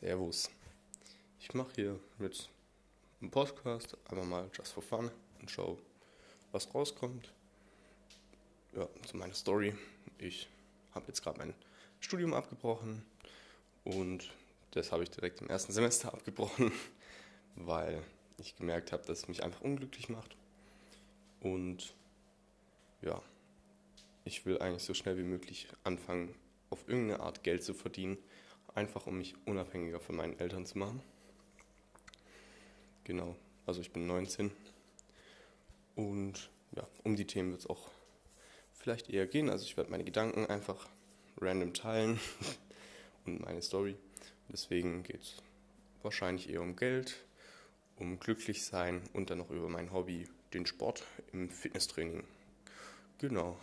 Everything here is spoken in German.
Servus. Ich mache hier jetzt einen Podcast, einfach mal just for fun und schau, was rauskommt. Ja, zu meiner Story. Ich habe jetzt gerade mein Studium abgebrochen und das habe ich direkt im ersten Semester abgebrochen, weil ich gemerkt habe, dass es mich einfach unglücklich macht. Und ja, ich will eigentlich so schnell wie möglich anfangen, auf irgendeine Art Geld zu verdienen, einfach um mich unabhängiger von meinen Eltern zu machen. Genau, also ich bin 19 und ja, um die Themen wird es auch vielleicht eher gehen. Also ich werde meine Gedanken einfach random teilen und meine Story. Deswegen geht es wahrscheinlich eher um Geld, um glücklich sein und dann noch über mein Hobby, den Sport im Fitnesstraining. Genau.